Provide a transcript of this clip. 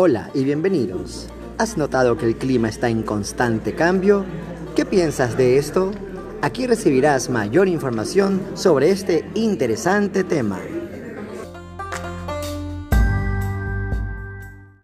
Hola y bienvenidos. ¿Has notado que el clima está en constante cambio? ¿Qué piensas de esto? Aquí recibirás mayor información sobre este interesante tema.